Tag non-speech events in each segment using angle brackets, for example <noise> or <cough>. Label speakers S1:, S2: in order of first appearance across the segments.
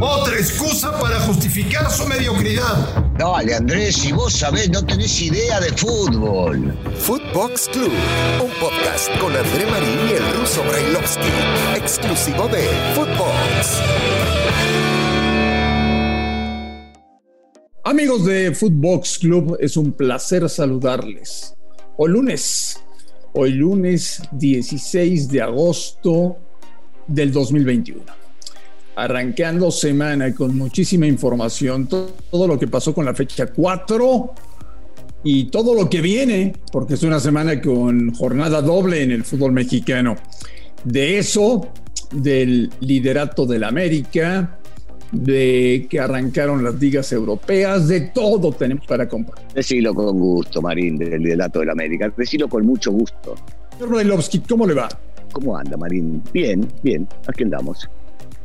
S1: Otra excusa para justificar su mediocridad.
S2: Dale, Andrés, si vos sabés, no tenés idea de fútbol.
S3: Footbox Club, un podcast con André Marín y el ruso Brailovsky, exclusivo de Footbox.
S4: Amigos de Footbox Club, es un placer saludarles. Hoy lunes, hoy lunes 16 de agosto del 2021 arrancando semana con muchísima información, todo, lo que pasó con la fecha 4 y todo lo que viene, porque es una semana con jornada doble en el fútbol mexicano. De eso, del liderato del América, de que arrancaron las ligas europeas, de todo tenemos para compartir.
S2: Decilo con gusto, Marín, del liderato del América. Decilo con mucho gusto.
S4: Señor ¿cómo le va?
S2: ¿Cómo anda, Marín? Bien, bien, aquí andamos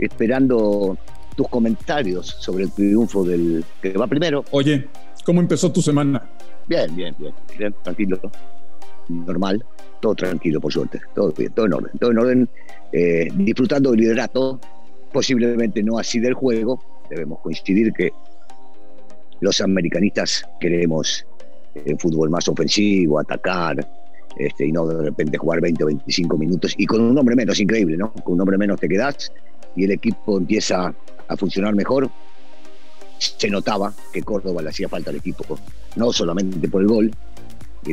S2: esperando tus comentarios sobre el triunfo del que va primero.
S4: Oye, ¿cómo empezó tu semana?
S2: Bien, bien, bien, tranquilo, normal, todo tranquilo por suerte, todo bien, todo en orden, todo en orden, eh, disfrutando del liderato, posiblemente no así del juego, debemos coincidir que los americanistas queremos el fútbol más ofensivo, atacar, este, y no de repente jugar 20 o 25 minutos y con un hombre menos, increíble, ¿no? Con un hombre menos te quedas y el equipo empieza a funcionar mejor, se notaba que Córdoba le hacía falta al equipo, no solamente por el gol,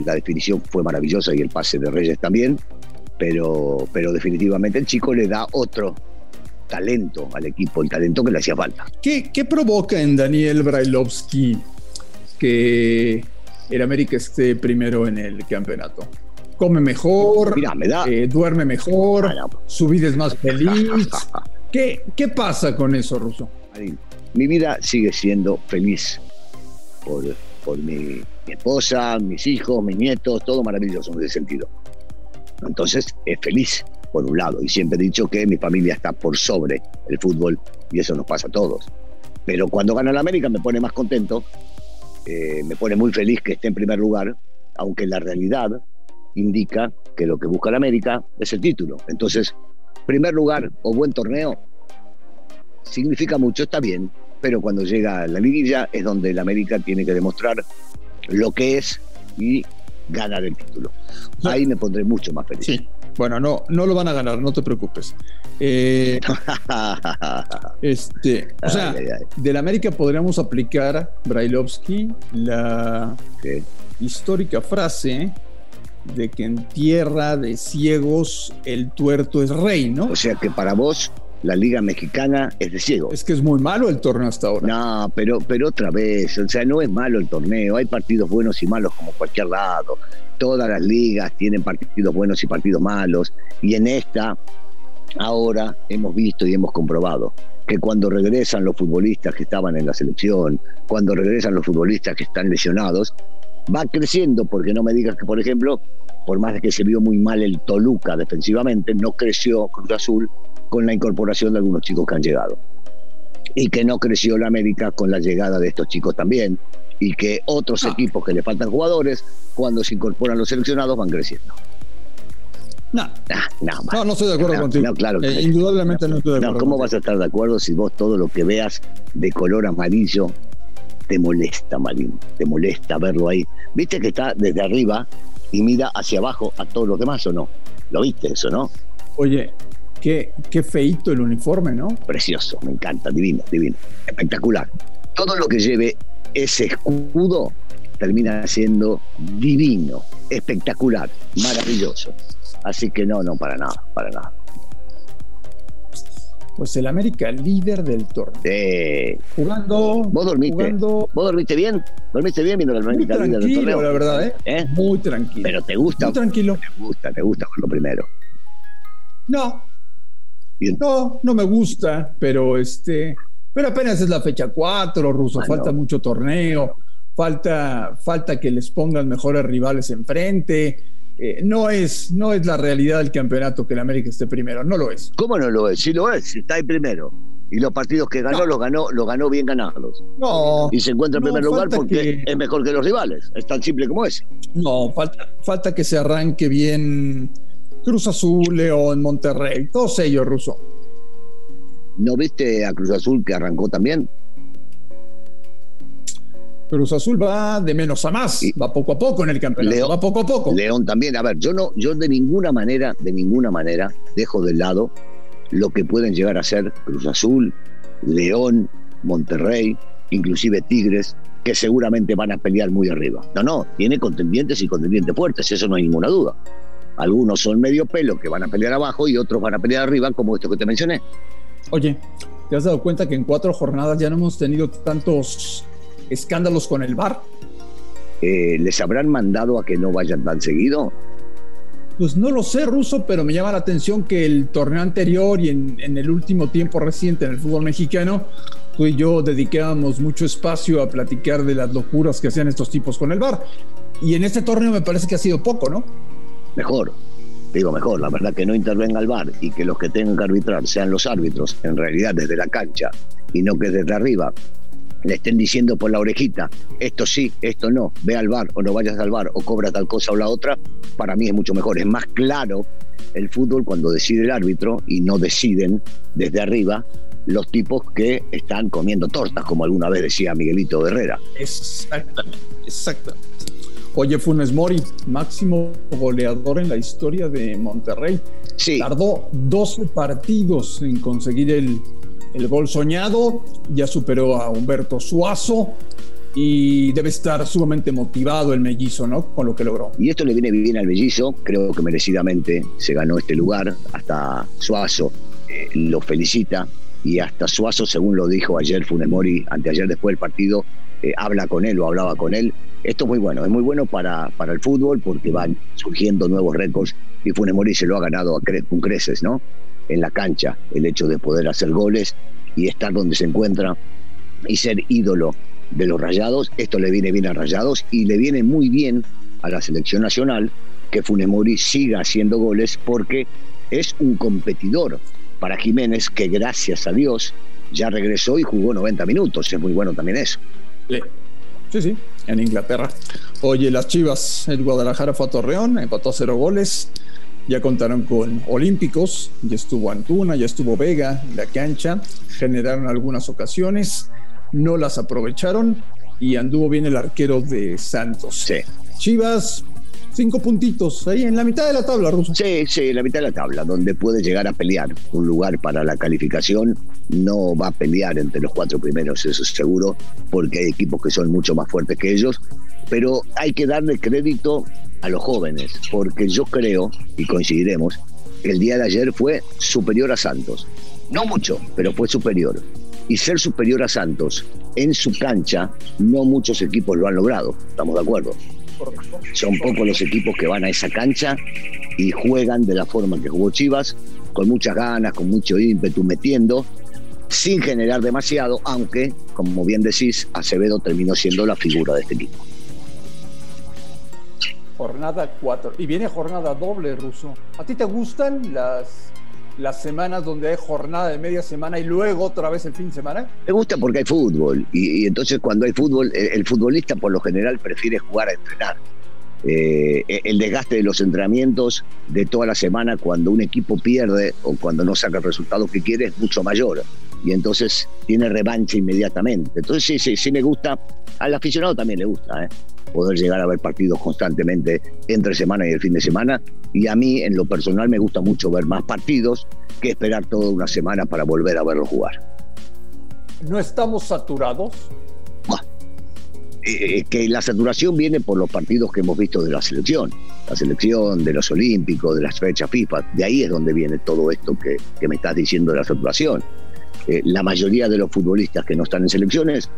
S2: la definición fue maravillosa y el pase de Reyes también, pero, pero definitivamente el chico le da otro talento al equipo, el talento que le hacía falta.
S4: ¿Qué, qué provoca en Daniel Brailovsky que el América esté primero en el campeonato? Come mejor, eh, duerme mejor, su vida es más feliz. <laughs> ¿Qué, ¿Qué pasa con eso, Russo?
S2: Mi vida sigue siendo feliz por, por mi, esposa, mis hijos, mis nietos, todo maravilloso en ese sentido. Entonces, es feliz, por un lado, y siempre he dicho que mi familia está por sobre el fútbol, y eso nos pasa a todos. Pero cuando gana la América me pone más contento, eh, me pone muy feliz que esté en primer lugar, aunque la realidad indica que lo que busca la América es el título. Entonces, primer lugar o buen torneo significa mucho, está bien, pero cuando llega la liguilla es donde la América tiene que demostrar lo que es y ganar el título. Ahí me pondré mucho más feliz.
S4: Sí. Bueno, no, no lo van a ganar, no te preocupes. Eh, <laughs> este, o sea, de la América podríamos aplicar, Brailovsky, la histórica frase de que en tierra de ciegos el tuerto es rey, ¿no?
S2: O sea que para vos la Liga Mexicana es de ciegos.
S4: Es que es muy malo el torneo hasta ahora.
S2: No, pero, pero otra vez, o sea, no es malo el torneo, hay partidos buenos y malos como cualquier lado. Todas las ligas tienen partidos buenos y partidos malos. Y en esta, ahora hemos visto y hemos comprobado que cuando regresan los futbolistas que estaban en la selección, cuando regresan los futbolistas que están lesionados, va creciendo, porque no me digas que, por ejemplo, por más de que se vio muy mal el Toluca defensivamente, no creció Cruz Azul con la incorporación de algunos chicos que han llegado. Y que no creció la América con la llegada de estos chicos también. Y que otros equipos que le faltan jugadores, cuando se incorporan los seleccionados, van creciendo.
S4: No. no, no, estoy de acuerdo contigo. claro, eh, indudablemente no estoy de acuerdo.
S2: ¿Cómo vas a estar de acuerdo si vos todo lo que veas de color amarillo te molesta, Marín, te molesta verlo ahí. ¿Viste que está desde arriba y mira hacia abajo a todos los demás o no? ¿Lo viste eso, no?
S4: Oye, qué, qué feito el uniforme, ¿no?
S2: Precioso, me encanta, divino, divino, espectacular. Todo lo que lleve ese escudo termina siendo divino, espectacular, maravilloso. Así que no, no, para nada, para nada
S4: pues el América líder del torneo.
S2: Sí.
S4: Jugando.
S2: ¿Vos dormiste? ¿Vos dormiste bien? ¿Dormiste bien viendo el América líder del torneo?
S4: la verdad, ¿eh? ¿eh? Muy tranquilo.
S2: Pero te gusta.
S4: Muy tranquilo.
S2: Te gusta, te gusta con lo primero.
S4: No. No, no me gusta, pero este. Pero apenas es la fecha 4, Ruso. falta mucho torneo. Falta, falta que les pongan mejores rivales enfrente eh, no, es, no es la realidad del campeonato que el América esté primero, no lo es.
S2: ¿Cómo no lo es? Sí lo es, está ahí primero. Y los partidos que ganó, los ganó, los ganó bien ganados.
S4: No.
S2: Y se encuentra en primer lugar porque es mejor que los rivales. Es tan simple como es.
S4: No, falta, falta que se arranque bien Cruz Azul, León, Monterrey, todos ellos, Ruso.
S2: ¿No viste a Cruz Azul que arrancó también?
S4: Cruz Azul va de menos a más, va poco a poco en el campeonato, va poco a poco.
S2: León también, a ver, yo no, yo de ninguna manera, de ninguna manera dejo de lado lo que pueden llegar a ser Cruz Azul, León, Monterrey, inclusive Tigres, que seguramente van a pelear muy arriba. No, no, tiene contendientes y contendientes fuertes, eso no hay ninguna duda. Algunos son medio pelo que van a pelear abajo y otros van a pelear arriba, como esto que te mencioné.
S4: Oye, ¿te has dado cuenta que en cuatro jornadas ya no hemos tenido tantos escándalos con el bar?
S2: Eh, ¿Les habrán mandado a que no vayan tan seguido?
S4: Pues no lo sé, Ruso, pero me llama la atención que el torneo anterior y en, en, el último tiempo reciente en el fútbol mexicano, tú y yo dedicábamos mucho espacio a platicar de las locuras que hacían estos tipos con el bar. Y en este torneo me parece que ha sido poco, ¿no?
S2: Mejor, digo mejor, la verdad que no intervenga el bar y que los que tengan que arbitrar sean los árbitros, en realidad desde la cancha y no que desde arriba le estén diciendo por la orejita, esto sí, esto no, ve al bar o no vayas al bar o cobra tal cosa o la otra, para mí es mucho mejor. Es más claro el fútbol cuando decide el árbitro y no deciden desde arriba los tipos que están comiendo tortas, como alguna vez decía Miguelito Herrera.
S4: Exactamente, exactamente. Oye, Funes Mori, máximo goleador en la historia de Monterrey.
S2: Sí.
S4: Tardó 12 partidos en conseguir el, el gol soñado, ya superó a Humberto Suazo y debe estar sumamente motivado el mellizo, ¿no? Con lo que logró.
S2: Y esto le viene bien al mellizo, creo que merecidamente se ganó este lugar, hasta Suazo eh, lo felicita y hasta Suazo, según lo dijo ayer Funes Mori, anteayer después del partido, eh, habla con él o hablaba con él. Esto es muy bueno, es muy bueno para, para el fútbol porque van surgiendo nuevos récords y Funes Mori se lo ha ganado a con creces, ¿no? En la cancha, el hecho de poder hacer goles y estar donde se encuentra y ser ídolo de los Rayados. Esto le viene bien a Rayados y le viene muy bien a la selección nacional que Funes Mori siga haciendo goles porque es un competidor para Jiménez que gracias a Dios ya regresó y jugó 90 minutos. Es muy bueno también eso.
S4: Sí, sí, sí en Inglaterra. Oye, las Chivas, el Guadalajara fue a Torreón, empató a cero goles ya contaron con olímpicos, ya estuvo Antuna, ya estuvo Vega en la cancha, generaron algunas ocasiones, no las aprovecharon y anduvo bien el arquero de Santos.
S2: Sí.
S4: Chivas, cinco puntitos ahí en la mitad de la tabla, Ruso.
S2: Sí, sí, en la mitad de la tabla, donde puede llegar a pelear un lugar para la calificación. No va a pelear entre los cuatro primeros, eso es seguro, porque hay equipos que son mucho más fuertes que ellos. Pero hay que darle crédito a los jóvenes, porque yo creo, y coincidiremos, que el día de ayer fue superior a Santos. No mucho, pero fue superior. Y ser superior a Santos en su cancha, no muchos equipos lo han logrado, ¿estamos de acuerdo? Son pocos los equipos que van a esa cancha y juegan de la forma que jugó Chivas, con muchas ganas, con mucho ímpetu metiendo, sin generar demasiado, aunque, como bien decís, Acevedo terminó siendo la figura de este equipo.
S4: Jornada 4. Y viene jornada doble, Ruso. ¿A ti te gustan las, las semanas donde hay jornada de media semana y luego otra vez el fin de semana?
S2: Me gusta porque hay fútbol. Y, y entonces cuando hay fútbol, el, el, futbolista por lo general prefiere jugar a entrenar. Eh, el desgaste de los entrenamientos de toda la semana cuando un equipo pierde o cuando no saca el resultado que quiere es mucho mayor y entonces tiene revancha inmediatamente. Entonces sí, sí, sí me gusta, al aficionado también le gusta, ¿eh? Poder llegar a ver partidos constantemente entre semana y el fin de semana. Y a mí, en lo personal, me gusta mucho ver más partidos que esperar toda una semana para volver a verlo jugar.
S4: ¿No estamos saturados?
S2: Bah, eh, que la saturación viene por los partidos que hemos visto de la selección. La selección, de los Olímpicos, de las fechas FIFA. De ahí es donde viene todo esto que, que me estás diciendo de la saturación. Eh, la mayoría de los futbolistas que no están en selecciones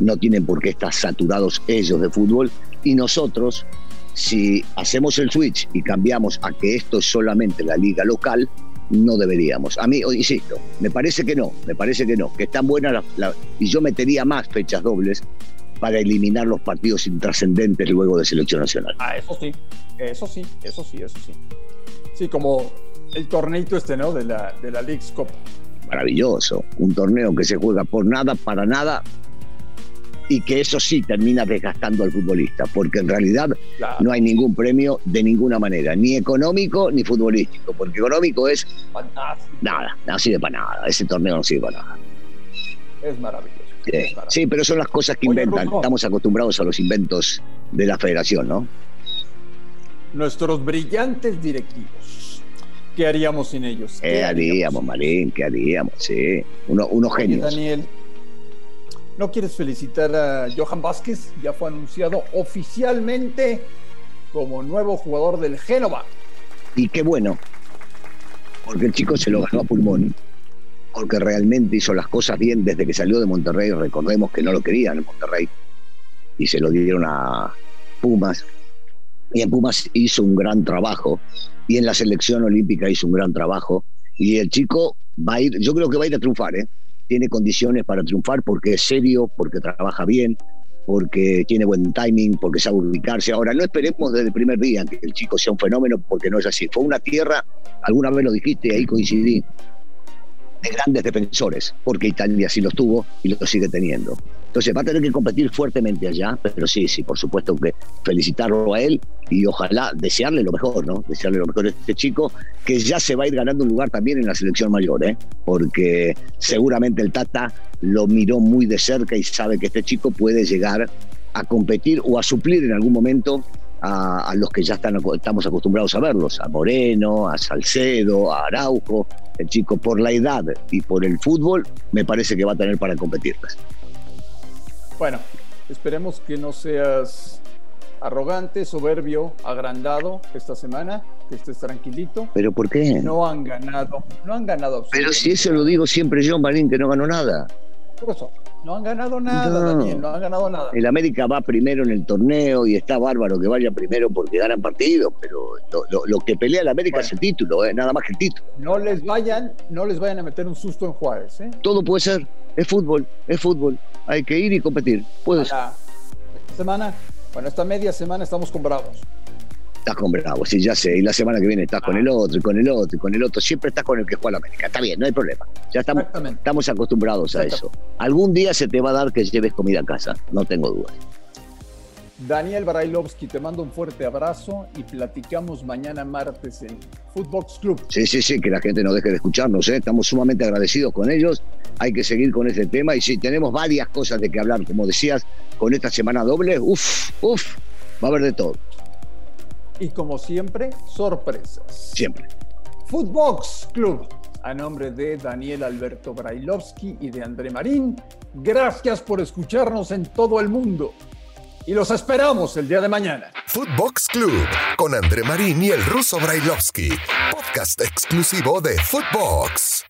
S2: no tienen por qué estar saturados ellos de fútbol y nosotros, si hacemos el switch y cambiamos a que esto es solamente la liga local, no deberíamos. A mí, insisto, me parece que no, me parece que no, que están buenas la, la, y yo metería más fechas dobles para eliminar los partidos intrascendentes luego de selección nacional.
S4: Ah, eso sí, eso sí, eso sí, eso sí. Sí, como el torneito este, ¿no? De la, de la League's Cup.
S2: Maravilloso, un torneo que se juega por nada, para nada, y que eso sí termina desgastando al futbolista, porque en realidad no hay ningún premio de ninguna manera, ni económico ni futbolístico, porque económico es nada, no sirve para nada, ese torneo no sirve para nada.
S4: Es maravilloso.
S2: Sí, pero son las cosas que inventan, estamos acostumbrados a los inventos de la federación, ¿no?
S4: Nuestros brillantes directivos. ¿Qué haríamos sin ellos?
S2: ¿Qué, haríamos, Marín? ¿Qué haríamos? Sí, Uno, unos genios.
S4: Daniel, ¿No quieres felicitar a Johan Vázquez? Ya fue anunciado oficialmente como nuevo jugador del Génova.
S2: Y qué bueno, porque el chico se lo ganó a pulmón, porque realmente hizo las cosas bien desde que salió de Monterrey. Recordemos que no lo querían en Monterrey y se lo dieron a Pumas. Y en Pumas hizo un gran trabajo y en la selección olímpica hizo un gran trabajo. Y el chico va a ir, yo creo que va a ir a triunfar, ¿eh? Tiene condiciones para triunfar porque es serio, porque trabaja bien, porque tiene buen timing, porque sabe ubicarse. Ahora, no esperemos desde el primer día que el chico sea un fenómeno, porque no es así. Fue una tierra, alguna vez lo dijiste, ahí coincidí, de grandes defensores, porque Italia sí los tuvo y lo sigue teniendo. Entonces va a tener que competir fuertemente allá, pero sí, sí, por supuesto que felicitarlo a él y ojalá desearle lo mejor, ¿no? Desearle lo mejor a este chico que ya se va a ir ganando un lugar también en la selección mayor, ¿eh? Porque seguramente el Tata lo miró muy de cerca y sabe que este chico puede llegar a competir o a suplir en algún momento a, los que ya están, estamos acostumbrados a verlos, a Moreno, a Salcedo, a Araujo. El chico por la edad y por el fútbol me parece que va a tener para competir.
S4: Bueno, esperemos que no seas arrogante, soberbio, agrandado esta semana, que estés tranquilito.
S2: ¿Pero por qué?
S4: No han ganado, no han ganado
S2: Pero si eso lo digo siempre yo, Marín, que no ganó nada.
S4: Por eso, no han ganado nada, Daniel, no han ganado nada.
S2: El América va primero en el torneo y está bárbaro que vaya primero porque ganan partidos, pero lo, que pelea el América es el título, eh, nada más que el título.
S4: No les vayan, no les vayan a meter un susto en Juárez. ¿eh?
S2: Todo puede ser, es fútbol, es fútbol. Hay que ir y competir. Puede
S4: Esta semana, bueno, esta media semana estamos con Bravos
S2: estás con Bravo, sí, ya sé, y la semana que viene estás con el otro, y con el otro, y con el otro, siempre estás con el que juega la América, está bien, no hay problema, ya estamos, estamos acostumbrados a eso. Algún día se te va a dar que lleves comida a casa, no tengo dudas.
S4: Daniel Barailovsky, te mando un fuerte abrazo y platicamos mañana martes en Footbox Club.
S2: Sí, sí, sí, que la gente no deje de escucharnos, ¿eh? estamos sumamente agradecidos con ellos, hay que seguir con este tema y sí, tenemos varias cosas de que hablar, como decías, con esta semana doble, uff, uff, va a haber de todo.
S4: Y como siempre, sorpresas.
S2: Siempre.
S4: Footbox Club. A nombre de Daniel Alberto Brailovsky y de André Marín, gracias por escucharnos en todo el mundo. Y los esperamos el día de mañana.
S3: Footbox Club con André Marín y el ruso Brailovsky. Podcast exclusivo de Footbox.